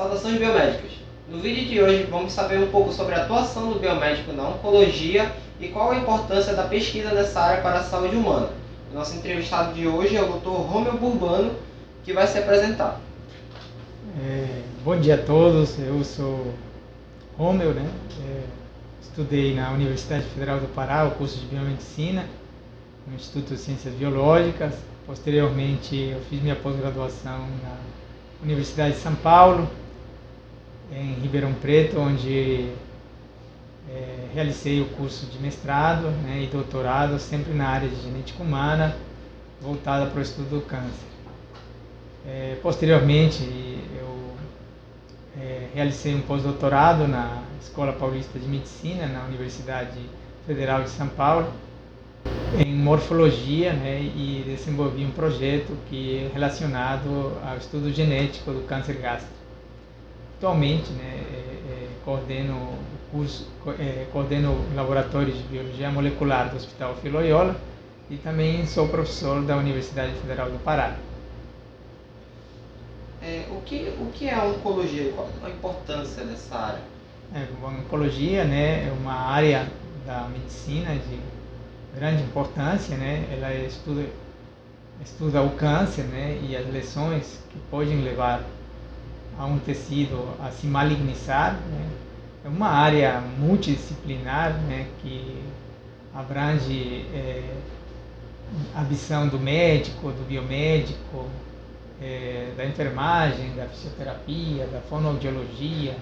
Saudações biomédicas. No vídeo de hoje vamos saber um pouco sobre a atuação do biomédico na oncologia e qual a importância da pesquisa nessa área para a saúde humana. Nosso entrevistado de hoje é o Dr. Romeu Burbano, que vai se apresentar. É, bom dia a todos, eu sou Romeu, né? É, estudei na Universidade Federal do Pará o curso de Biomedicina, no Instituto de Ciências Biológicas. Posteriormente eu fiz minha pós-graduação na Universidade de São Paulo, em Ribeirão Preto, onde é, realizei o curso de mestrado né, e doutorado, sempre na área de genética humana, voltada para o estudo do câncer. É, posteriormente, eu é, realizei um pós-doutorado na Escola Paulista de Medicina, na Universidade Federal de São Paulo, em morfologia, né, e desenvolvi um projeto que é relacionado ao estudo genético do câncer gástrico. Atualmente, né, é, é, coordeno o curso, é, coordeno o laboratório de biologia molecular do Hospital Filoiola e também sou professor da Universidade Federal do Pará. É, o, que, o que é a oncologia? Qual a importância dessa área? É, a oncologia né, é uma área da medicina de grande importância, né? Ela estuda estuda o câncer, né? E as lesões que podem levar a um tecido a se malignizar, né? É uma área multidisciplinar, né? Que abrange é, a visão do médico, do biomédico, é, da enfermagem, da fisioterapia, da fonoaudiologia,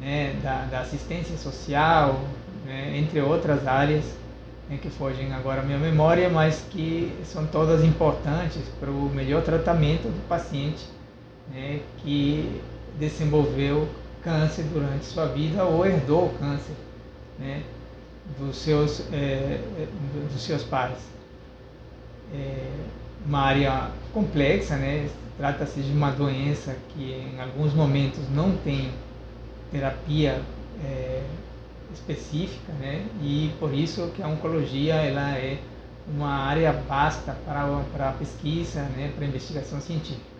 né, da, da assistência social, né, entre outras áreas né, que fogem agora à minha memória, mas que são todas importantes para o melhor tratamento do paciente né, que desenvolveu câncer durante sua vida ou herdou o câncer né, dos, seus, é, dos seus pais. É uma área complexa, né? trata-se de uma doença que em alguns momentos não tem terapia é, específica, né? E por isso que a oncologia ela é uma área vasta para para a pesquisa, né? Para a investigação científica.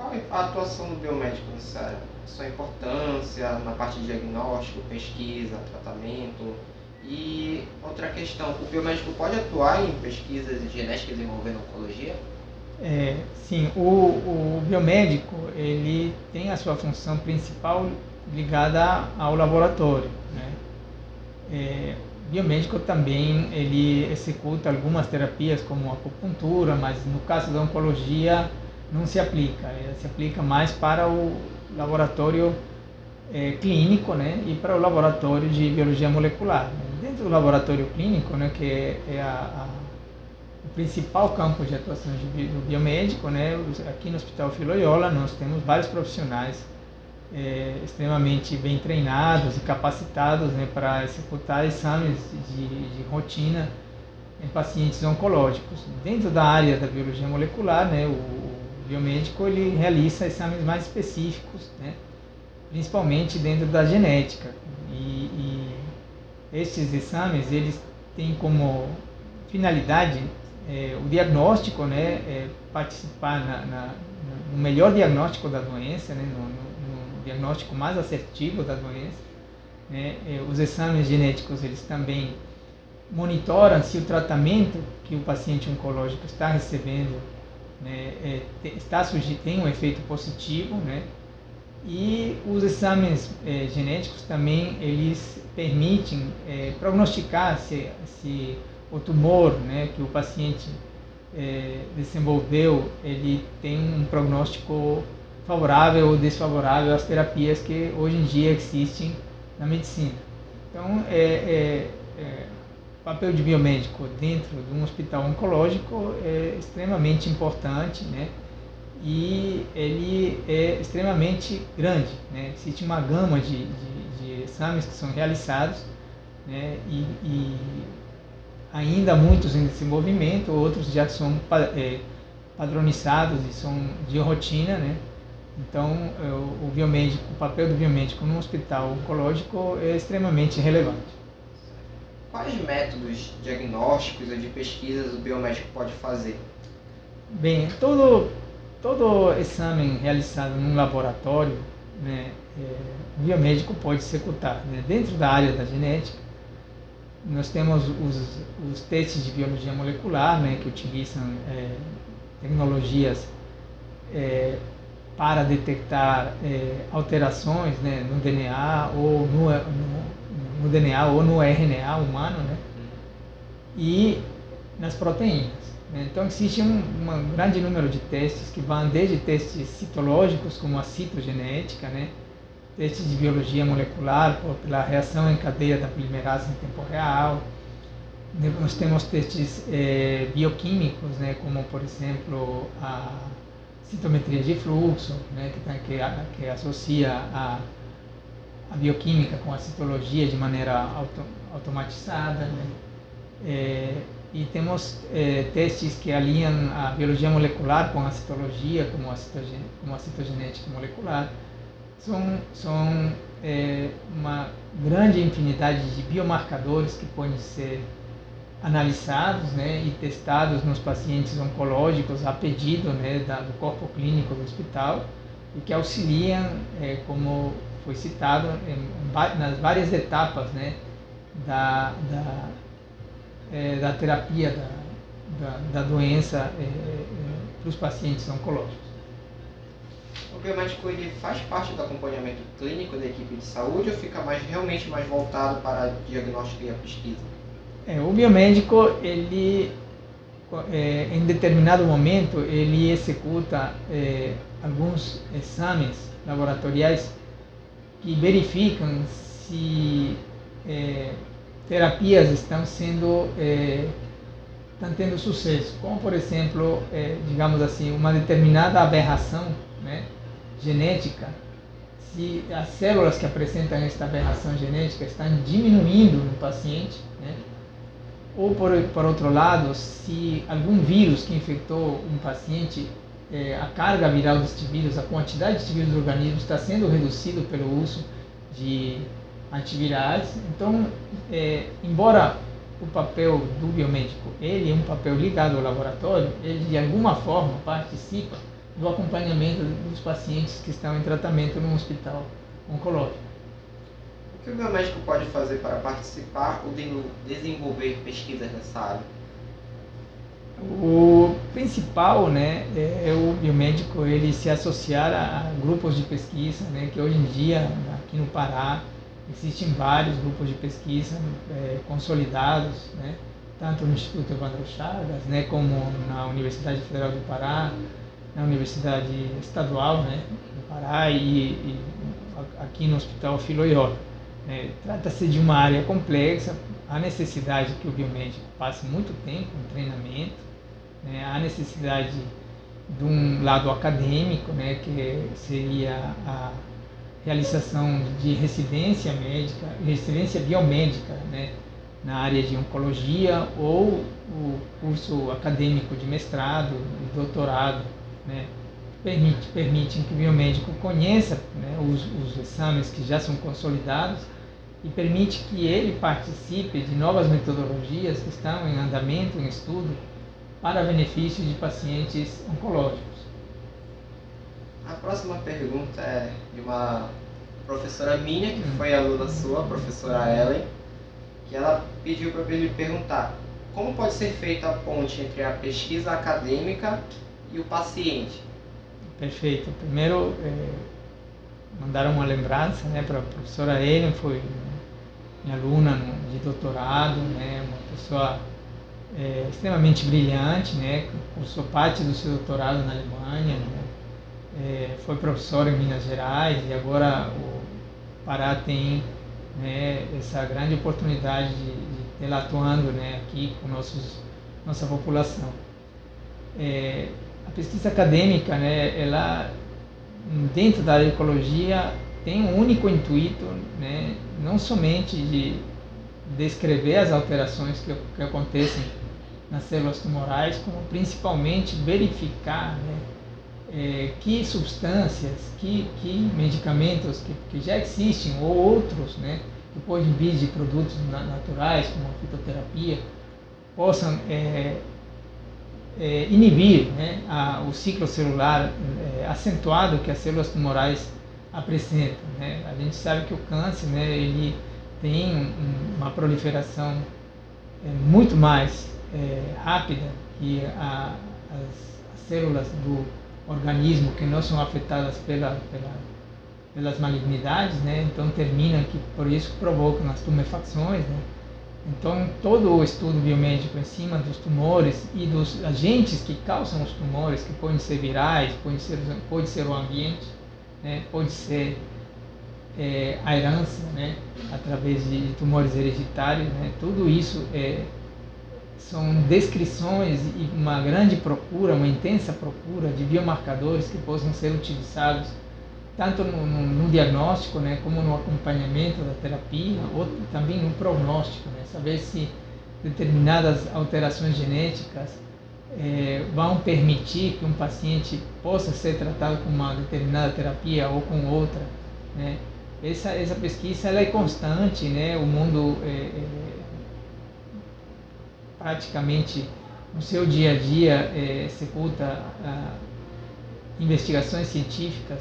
Qual é a atuação do biomédico nessa área? Sua importância na parte de diagnóstico, pesquisa, tratamento? E outra questão, o biomédico pode atuar em pesquisas genéticas envolvendo oncologia? É, sim, o, o biomédico ele tem a sua função principal ligada ao laboratório. Né? É, biomédico também ele executa algumas terapias como acupuntura, mas no caso da oncologia não se aplica, ela se aplica mais para o laboratório é, clínico né, e para o laboratório de biologia molecular. Dentro do laboratório clínico, né, que é, é a, a, o principal campo de atuação de, do biomédico, né, aqui no Hospital Filoiola nós temos vários profissionais é, extremamente bem treinados e capacitados né, para executar exames de, de, rotina em pacientes oncológicos. Dentro da área da biologia molecular, né, o biomédico ele realiza exames mais específicos, né, principalmente dentro da genética. E, e esses exames eles têm como finalidade é, o diagnóstico, né, é, participar na, na, no melhor diagnóstico da doença, né, no, no diagnóstico mais assertivo da doença. Né? Os exames genéticos eles também monitoram se o tratamento que o paciente oncológico está recebendo né, é, está tem um efeito positivo, né? E os exames é, genéticos também eles permitem é, prognosticar se, se o tumor, né, que o paciente é, desenvolveu, ele tem um prognóstico favorável ou desfavorável às terapias que hoje em dia existem na medicina. Então, é, é, é, o papel de biomédico dentro de um hospital oncológico é extremamente importante, né? E ele é extremamente grande, né? Existe uma gama de, de, de exames que são realizados, né? E, e, ainda muitos em desenvolvimento, outros já são é, padronizados e são de rotina, né? Então, é, o biomédico, o papel do biomédico no hospital oncológico é extremamente relevante. Quais métodos diagnósticos ou de pesquisas o biomédico pode fazer? Bem, todo todo exame realizado num laboratório, né, é, o biomédico pode executar. Né? Dentro da área da genética, nós temos os, os testes de biologia molecular, né, que utilizam é, tecnologias é, para detectar é, alterações né, no DNA ou no, no, no, DNA ou no RNA humano, né, e nas proteínas. Né. Então existe um, um, grande número de testes que vão desde testes citológicos, como a citogenética, né, testes de biologia molecular pela reação em cadeia da polimerase em tempo real. Nós temos testes é, bioquímicos, né, como por exemplo a citometria de fluxo, né, que, que, que associa a, a, bioquímica com a citologia de maneira auto, automatizada. Né. É, e temos é, testes que alinham a biologia molecular com a citologia, como a, citogen, como a citogenética molecular são, são é, uma grande infinidade de biomarcadores que podem ser analisados né, e testados nos pacientes oncológicos a pedido né, da, do corpo clínico do hospital e que auxiliam, é, como foi citado, em, nas várias etapas né, da, da, é, da terapia da, da, da doença é, é, para os pacientes oncológicos. O biomédico ele faz parte do acompanhamento clínico da equipe de saúde ou fica mais realmente mais voltado para a diagnóstico e a pesquisa? É, o biomédico ele é, em determinado momento ele executa é, alguns exames laboratoriais que verificam se é, terapias estão sendo é, estão tendo sucesso, como por exemplo, é, digamos assim, uma determinada aberração, né? genética, se as células que apresentam esta aberração genética estão diminuindo no paciente, né? ou por, por outro lado, se algum vírus que infectou um paciente, é, a carga viral deste vírus, a quantidade deste vírus no organismo está sendo reduzido pelo uso de antivirais. Então, é, embora o papel do biomédico ele é um papel ligado ao laboratório, ele de alguma forma participa do acompanhamento dos pacientes que estão em tratamento no hospital oncológico. O que o biomédico pode fazer para participar ou desenvolver pesquisas nessa área? O principal, né, é, é o biomédico ele se associar a grupos de pesquisa, né, que hoje em dia aqui no Pará existem vários grupos de pesquisa é, consolidados, né, tanto no Instituto Evandro Chagas, né, como na Universidade Federal do Pará, na Universidade Estadual né, do Pará e, e aqui no Hospital Filoió. É, Trata-se de uma área complexa, há necessidade que o biomédico passe muito tempo em treinamento, né, necessidade de um lado acadêmico, né, que seria a realização de residência médica, residência biomédica, né, na área de oncologia ou o curso acadêmico de mestrado e doutorado né, permite, permitem que o biomédico conheça né, os, os exames que já são consolidados e permite que ele participe de novas metodologias que estão em andamento, em estudo, para benefício de pacientes oncológicos. A próxima pergunta é de uma professora minha, que foi aluna sua, a professora Ellen, que ela pediu para eu lhe perguntar como pode ser feita a ponte entre a pesquisa acadêmica e o paciente. Perfeito. Primeiro, é, mandaram uma lembrança né, para a professora Ellen, foi minha aluna de doutorado, né, uma pessoa é, extremamente brilhante, né, cursou parte do seu doutorado na Alemanha, né, é, foi professora em Minas Gerais e agora o Pará tem né, essa grande oportunidade de, de tê-la atuando né, aqui com nossos, nossa população. É, a pesquisa acadêmica, né, ela dentro da ecologia tem um único intuito, né, não somente de descrever as alterações que, que acontecem nas células tumorais, como principalmente verificar né, é, que substâncias, que, que medicamentos que, que, já existem ou outros né, que podem vir de produtos naturais, como a fitoterapia, possam é, é, inibir né, a, o ciclo celular é, acentuado que as células tumorais apresentam. Né? A gente sabe que o câncer né, ele tem um, uma proliferação é, muito mais é, rápida que a, as, as, células do organismo que não são afetadas pela, pela, pelas malignidades, né? então termina que por isso provocam as tumefacções. Né? Então, todo o estudo biomédico em cima dos tumores e dos agentes que causam os tumores, que podem ser virais, ser, pode ser o ambiente, né? pode ser é, a herança, né? através de tumores hereditários, né? tudo isso é, são descrições e uma grande procura, uma intensa procura de biomarcadores que possam ser utilizados tanto no, no, no, diagnóstico, né, como no acompanhamento da terapia, ou também no prognóstico, né, saber se determinadas alterações genéticas é, vão permitir que um paciente possa ser tratado com uma determinada terapia ou com outra, né. Essa, essa pesquisa ela é constante, né, o mundo é, é, praticamente no seu dia a dia executa ah, investigações científicas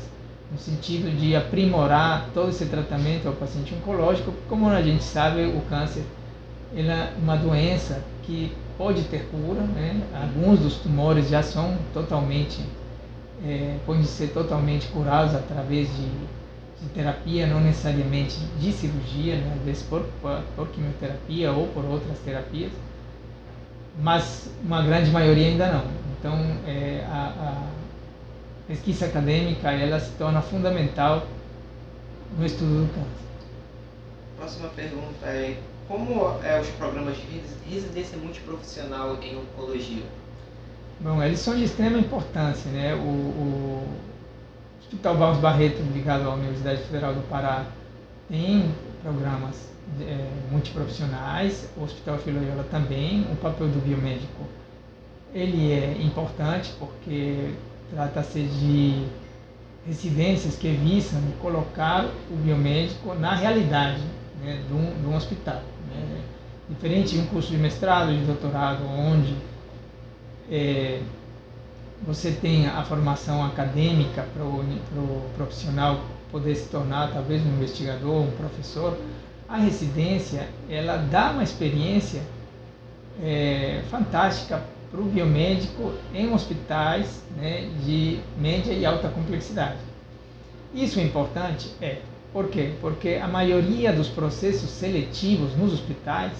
no sentido de aprimorar todo esse tratamento ao paciente oncológico. Como a gente sabe, o câncer é uma doença que pode ter cura, né? alguns dos tumores já são totalmente, é, podem ser totalmente curados através de, de terapia, não necessariamente de cirurgia, né? às vezes por, por, por quimioterapia ou por outras terapias, mas uma grande maioria ainda não. Então, é, a, a pesquisa acadêmica ela se torna fundamental no estudo do câncer. Próxima pergunta é como é os programas de residência multiprofissional em oncologia? Bom, eles são de extrema importância, né? O, o Hospital Barros Barreto, ligado à Universidade Federal do Pará, tem programas é, multiprofissionais, o Hospital Filoiola também, o papel do biomédico ele é importante porque Trata-se de residências que visam colocar o biomédico na realidade né, de, um, de um hospital. Né? Diferente de um curso de mestrado, de doutorado, onde é, você tem a formação acadêmica para o pro profissional poder se tornar talvez um investigador, um professor, a residência ela dá uma experiência é, fantástica para o biomédico em hospitais né, de média e alta complexidade. Isso é importante? É. Por quê? Porque a maioria dos processos seletivos nos hospitais,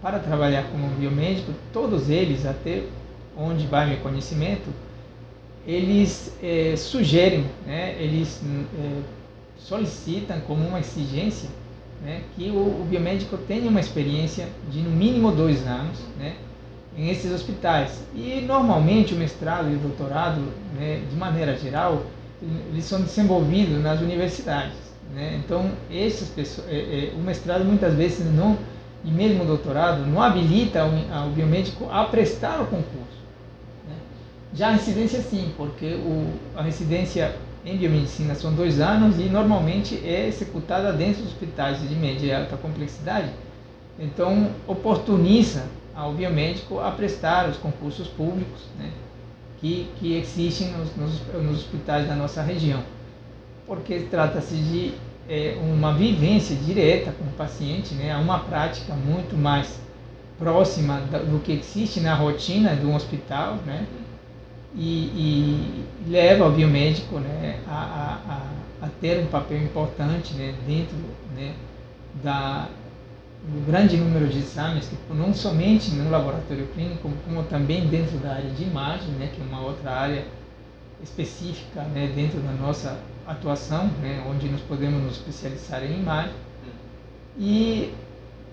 para trabalhar como biomédico, todos eles, até onde vai meu conhecimento, eles é, sugerem, né, eles é, solicitam como uma exigência né, que o, o, biomédico tenha uma experiência de no mínimo dois anos, né, em esses hospitais. E normalmente o mestrado e o doutorado, né, de maneira geral, eles são desenvolvidos nas universidades. Né? Então, essas pessoas, é, é, o mestrado muitas vezes não, e mesmo o doutorado, não habilita o, o biomédico a prestar o concurso. Né? Já a residência sim, porque o, a residência em biomedicina são dois anos e normalmente é executada dentro dos hospitais de média e alta complexidade. Então, oportuniza ao biomédico a prestar os concursos públicos né, que, que existem nos, nos, nos hospitais da nossa região. Porque trata-se de é, uma vivência direta com o paciente, né, uma prática muito mais próxima do que existe na rotina de um hospital, né, e, e leva o biomédico né, a, a, a, ter um papel importante né, dentro né, da, um grande número de exames, que não somente no laboratório clínico, como também dentro da área de imagem, né, que é uma outra área específica né, dentro da nossa atuação, né, onde nós podemos nos especializar em imagem. E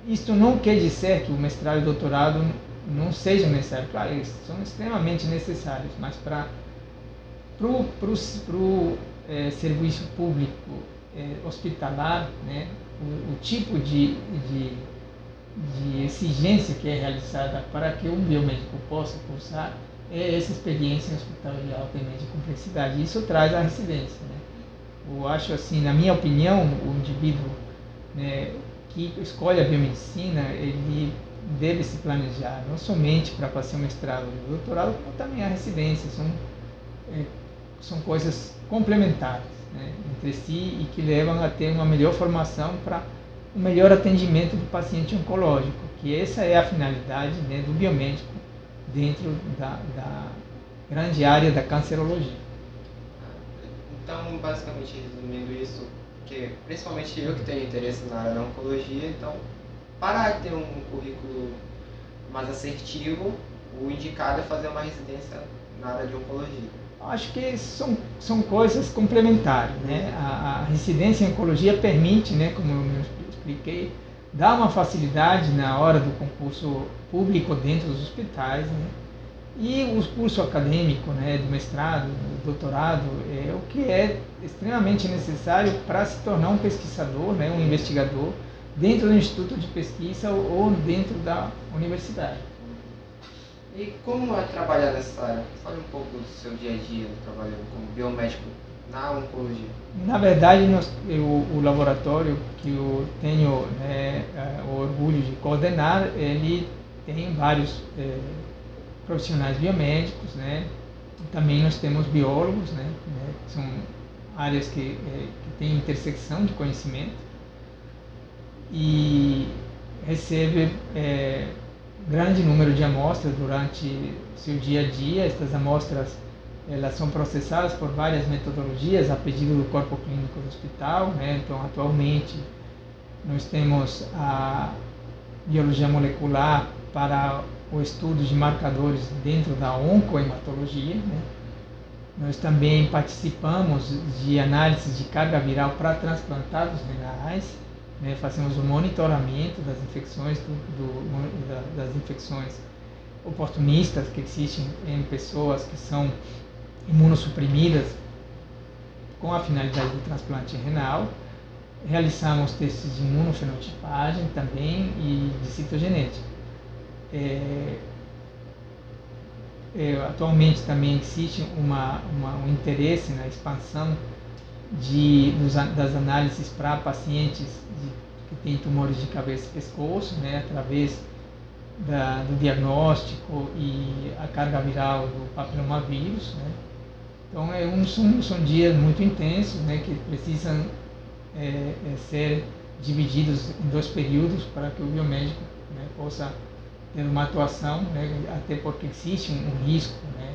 isto não quer dizer que o mestrado e doutorado não sejam necessários. Claro, eles são extremamente necessários, mas para o é, serviço público é, hospitalar, né, o, o tipo de, de, de, exigência que é realizada para que um biomédico possa cursar é essa experiência em hospital de alta e média complexidade. Isso traz a residência. Né? Eu acho assim, na minha opinião, o indivíduo né, que escolhe a biomedicina, ele deve se planejar, não somente para fazer o mestrado e o doutorado, como também a residência. São, é, são coisas complementares né, entre si e que levam a ter uma melhor formação para o melhor atendimento do paciente oncológico, que essa é a finalidade né, do biomédico dentro da, da grande área da cancerologia. Então, basicamente, resumindo isso, que principalmente eu que tenho interesse na área da oncologia, então, para ter um currículo mais assertivo, o indicado é fazer uma residência na área de oncologia. Acho que são, são coisas complementares. Né? A, a residência em oncologia permite, né, como eu expliquei, dar uma facilidade na hora do concurso público dentro dos hospitais. Né? E o curso acadêmico, né, do mestrado, do doutorado, é o que é extremamente necessário para se tornar um pesquisador, né, um investigador, dentro do instituto de pesquisa ou dentro da universidade. E como é trabalhar nessa área? Fale um pouco do seu dia a dia trabalhando como biomédico na oncologia. Na verdade, nós, eu, o laboratório que eu tenho né, é, o orgulho de coordenar, ele tem vários é, profissionais biomédicos, né? Também nós temos biólogos, né? né são áreas que, é, que têm intersecção de conhecimento e recebe é, grande número de amostras durante seu dia a dia. Estas amostras elas são processadas por várias metodologias a pedido do corpo clínico do hospital. Né? Então, atualmente, nós temos a biologia molecular para o estudo de marcadores dentro da oncohematologia. Né? Nós também participamos de análises de carga viral para transplantados renais né, fazemos o monitoramento das infecções, do, do, da, das infecções oportunistas que existem em pessoas que são imunossuprimidas com a finalidade do transplante renal. Realizamos testes de imunofenotipagem também e de citogenética. É, é, atualmente também existe uma, uma, um interesse na expansão de, dos, das análises para pacientes de, que têm tumores de cabeça e pescoço, né, através da, do diagnóstico e a carga viral do papilomavírus. Né. Então, é um, são, são dias muito intensos né, que precisam é, é, ser divididos em dois períodos para que o biomédico né, possa ter uma atuação, né, até porque existe um, um risco né,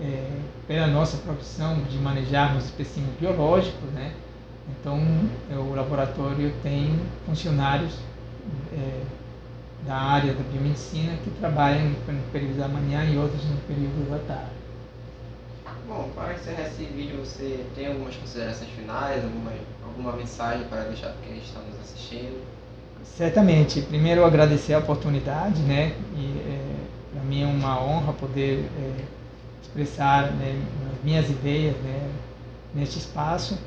é, pela nossa profissão de manejarmos especímenes biológicos, né? Então, é, o laboratório tem funcionários é, da área da biomedicina que trabalham no período da manhã e outros no período da tarde. Bom, para encerrar esse vídeo, você tem algumas considerações finais, alguma, alguma mensagem para deixar para quem está nos assistindo? Certamente. Primeiro, agradecer a oportunidade, né? E é, para mim é uma honra poder é, expressar né, as minhas ideias né, neste espaço.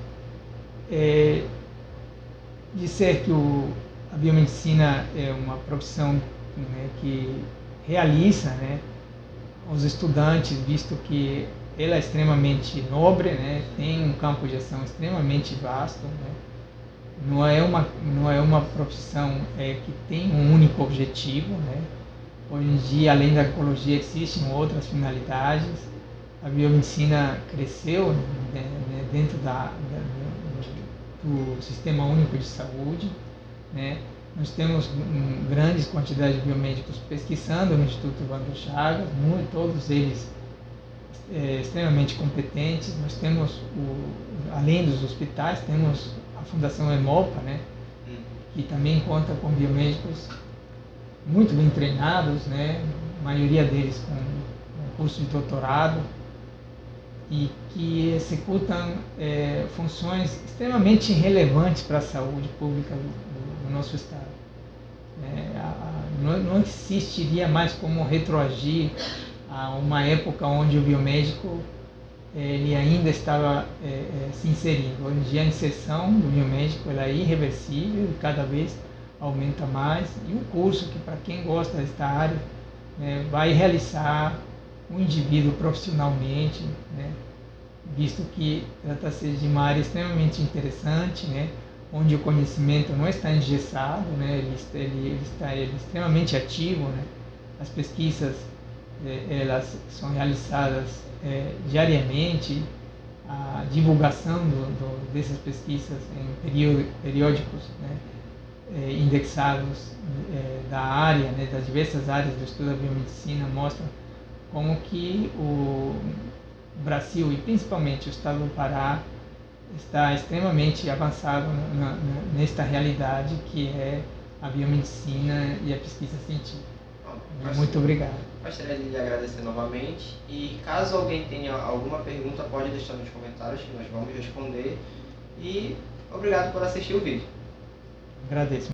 É, dizer que o, a biomedicina é uma profissão né, que realiza né, os estudantes, visto que ela é extremamente nobre, né, tem um campo de ação extremamente vasto. Né, não é uma não é uma profissão é, que tem um único objetivo, né? Hoje em dia, além da ecologia, existem outras finalidades a biomedicina cresceu né, dentro da, do Sistema Único de Saúde. Né? Nós temos um, grandes quantidades de biomédicos pesquisando no Instituto Evandro Chagas, muito, todos eles é, extremamente competentes. Nós temos, o, além dos hospitais, temos a Fundação Emopa, né? que também conta com biomédicos muito bem treinados, né? a maioria deles com um curso de doutorado e que executam é, funções extremamente relevantes para a saúde pública do, do nosso Estado. É, a, não, não, existiria mais como retroagir a uma época onde o biomédico ele ainda estava é, é se inserindo. Hoje em dia a inserção do biomédico ela é irreversível e cada vez aumenta mais. E o curso que para quem gosta desta área né, vai realizar o indivíduo profissionalmente, né? visto que trata-se de uma área extremamente interessante, né? onde o conhecimento não está engessado, né? ele, ele, ele está ele é extremamente ativo. Né? As pesquisas eh, elas são realizadas eh, diariamente, a divulgação do, do, dessas pesquisas em periódicos né? eh, indexados da área, né? das diversas áreas do estudo da biomedicina mostram como que o Brasil e principalmente o estado do Pará está extremamente avançado na, na, nesta realidade que é a biomedicina e a pesquisa científica. Bom, Muito obrigado. Gostaria de lhe agradecer novamente e caso alguém tenha alguma pergunta pode deixar nos comentários que nós vamos responder e obrigado por assistir o vídeo. Agradeço.